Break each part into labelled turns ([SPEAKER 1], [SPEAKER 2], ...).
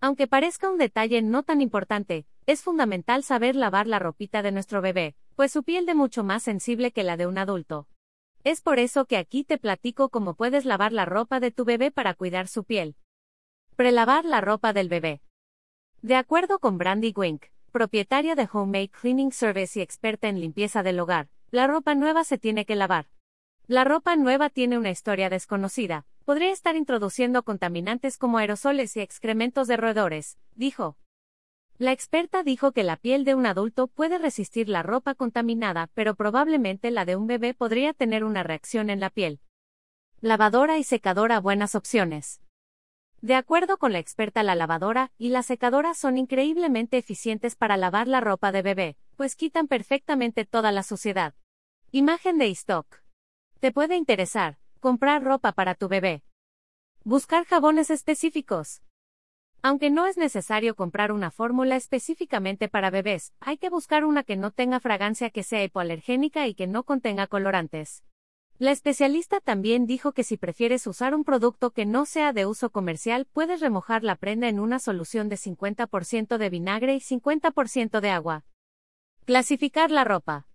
[SPEAKER 1] Aunque parezca un detalle no tan importante, es fundamental saber lavar la ropita de nuestro bebé, pues su piel es mucho más sensible que la de un adulto. Es por eso que aquí te platico cómo puedes lavar la ropa de tu bebé para cuidar su piel. Prelavar la ropa del bebé. De acuerdo con Brandy Wink, propietaria de Homemade Cleaning Service y experta en limpieza del hogar, la ropa nueva se tiene que lavar. La ropa nueva tiene una historia desconocida, podría estar introduciendo contaminantes como aerosoles y excrementos de roedores, dijo. La experta dijo que la piel de un adulto puede resistir la ropa contaminada, pero probablemente la de un bebé podría tener una reacción en la piel. Lavadora y secadora buenas opciones. De acuerdo con la experta, la lavadora y la secadora son increíblemente eficientes para lavar la ropa de bebé, pues quitan perfectamente toda la suciedad. Imagen de stock. Te puede interesar, comprar ropa para tu bebé. Buscar jabones específicos. Aunque no es necesario comprar una fórmula específicamente para bebés, hay que buscar una que no tenga fragancia que sea hipoalergénica y que no contenga colorantes. La especialista también dijo que si prefieres usar un producto que no sea de uso comercial, puedes remojar la prenda en una solución de 50% de vinagre y 50% de agua. Clasificar la ropa.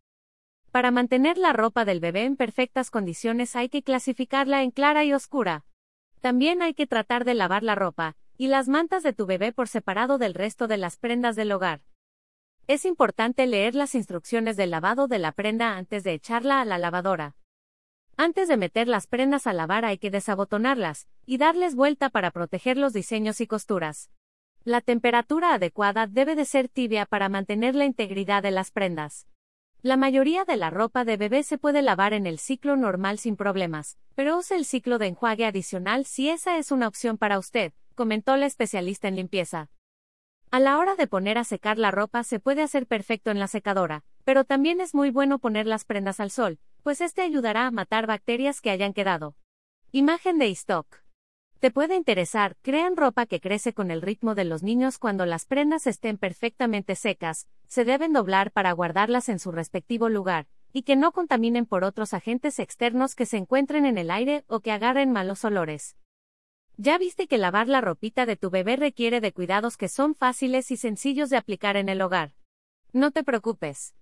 [SPEAKER 1] Para mantener la ropa del bebé en perfectas condiciones hay que clasificarla en clara y oscura. También hay que tratar de lavar la ropa y las mantas de tu bebé por separado del resto de las prendas del hogar. Es importante leer las instrucciones del lavado de la prenda antes de echarla a la lavadora. Antes de meter las prendas a lavar hay que desabotonarlas y darles vuelta para proteger los diseños y costuras. La temperatura adecuada debe de ser tibia para mantener la integridad de las prendas. La mayoría de la ropa de bebé se puede lavar en el ciclo normal sin problemas, pero use el ciclo de enjuague adicional si esa es una opción para usted, comentó la especialista en limpieza. A la hora de poner a secar la ropa se puede hacer perfecto en la secadora, pero también es muy bueno poner las prendas al sol, pues este ayudará a matar bacterias que hayan quedado. Imagen de stock. Te puede interesar, crean ropa que crece con el ritmo de los niños cuando las prendas estén perfectamente secas, se deben doblar para guardarlas en su respectivo lugar, y que no contaminen por otros agentes externos que se encuentren en el aire o que agarren malos olores. Ya viste que lavar la ropita de tu bebé requiere de cuidados que son fáciles y sencillos de aplicar en el hogar. No te preocupes.